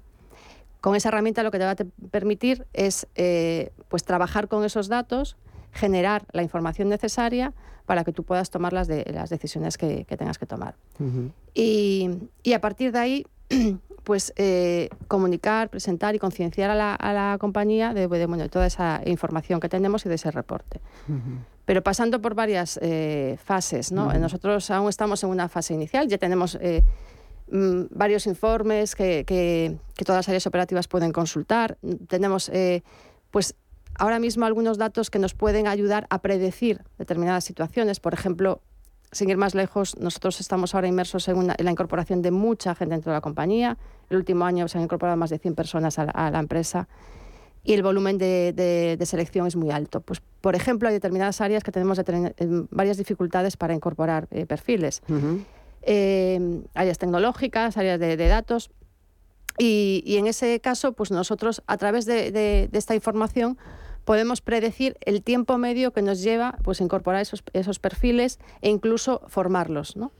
S17: Con esa herramienta lo que te va a permitir es eh, pues trabajar con esos datos, generar la información necesaria para que tú puedas tomar las, de, las decisiones que, tengas que tomar. y, y, a partir de ahí, pues eh, comunicar, presentar y concienciar a la, compañía de, bueno, toda esa información que tenemos y de ese reporte. Pero pasando por varias eh, fases, ¿no? Nosotros aún estamos en una fase inicial, ya tenemos eh, mm, varios informes que, que, todas las áreas operativas pueden consultar. Tenemos, pues, ahora mismo algunos datos que nos pueden ayudar a predecir determinadas situaciones. Por ejemplo, sin ir más lejos, nosotros estamos ahora inmersos en, la incorporación de mucha gente dentro de la compañía. El último año se han incorporado más de 100 personas a la, empresa y el volumen de, selección es muy alto. Pues, por ejemplo, hay determinadas áreas que tenemos eh, varias dificultades para incorporar eh, perfiles. Eh, áreas tecnológicas, áreas de, datos. Y, y, en ese caso, pues nosotros, a través de esta información, podemos predecir el tiempo medio que nos lleva pues, incorporar esos, esos perfiles e incluso formarlos. ¿no?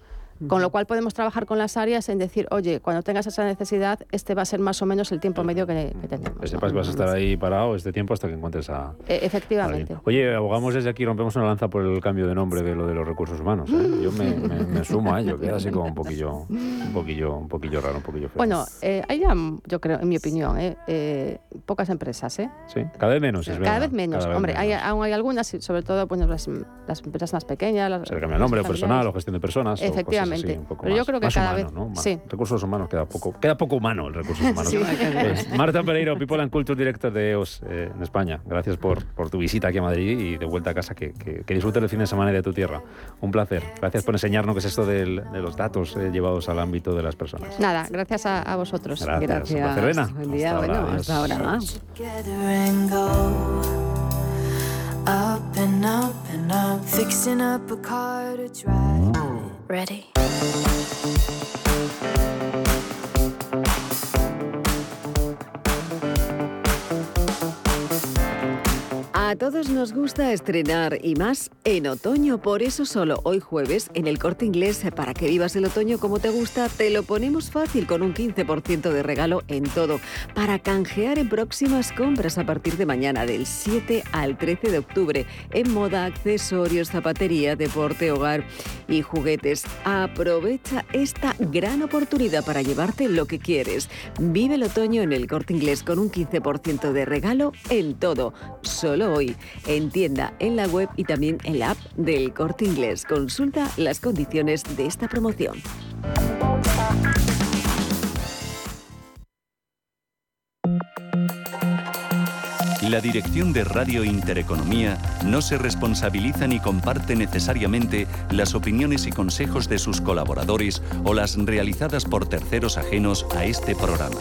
S17: Con lo cual podemos trabajar con las áreas en decir, oye, cuando tengas esa necesidad, este va a ser más o menos el tiempo medio que, tenemos.
S3: Que sepas que vas a estar ahí parado este tiempo hasta que encuentres a...
S17: E, efectivamente.
S3: Oye, abogamos desde aquí, rompemos una lanza por el cambio de nombre de lo de los recursos humanos. ¿eh? Yo me, sumo a ello, queda así como un poquillo, un poquillo, un poquillo raro, un poquillo feo.
S17: Bueno, eh, hay ya, yo creo, en mi opinión, ¿eh? eh pocas empresas, ¿eh?
S3: Sí, cada vez menos, es
S17: verdad. Cada vez menos. Hombre, Hay, aún hay algunas, sobre todo pues, las, las empresas más pequeñas. Las,
S3: Se cambia el nombre, personal o gestión de personas.
S17: Efectivamente. Pero yo creo que cada vez.
S3: Sí. Recursos humanos queda poco, queda poco humano el recursos humanos. Pues, Marta Pereiro, People and Culture Director de EOS eh, en España. Gracias por, por, tu visita aquí a Madrid y de vuelta a casa. Que, que, disfrutes el fin de semana y de tu tierra. Un placer. Gracias por enseñarnos qué es esto de los datos eh, llevados al ámbito de las personas.
S17: Nada, gracias a, vosotros.
S3: Gracias. gracias. Un placer,
S16: Buen día, hasta bueno, hasta ahora. Up and up and up, fixing up a car to drive. Ready. A todos nos gusta estrenar y más en otoño, por eso solo hoy jueves en el corte inglés, para que vivas el otoño como te gusta, te lo ponemos fácil con un 15% de regalo en todo, para canjear en próximas compras a partir de mañana del 7 al 13 de octubre, en moda, accesorios, zapatería, deporte, hogar y juguetes. Aprovecha esta gran oportunidad para llevarte lo que quieres. Vive el otoño en el corte inglés con un 15% de regalo en todo, solo hoy, en tienda, en la web y también en la app del Corte Inglés. Consulta las condiciones de esta promoción.
S2: La dirección de Radio Intereconomía no se responsabiliza ni comparte necesariamente las opiniones y consejos de sus colaboradores o las realizadas por terceros ajenos a este programa.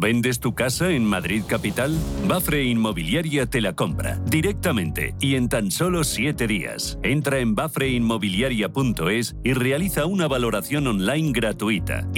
S2: ¿Vendes tu casa en Madrid Capital? Bafre Inmobiliaria te la compra directamente y en tan solo 7 días. Entra en bafreinmobiliaria.es y realiza una valoración online gratuita.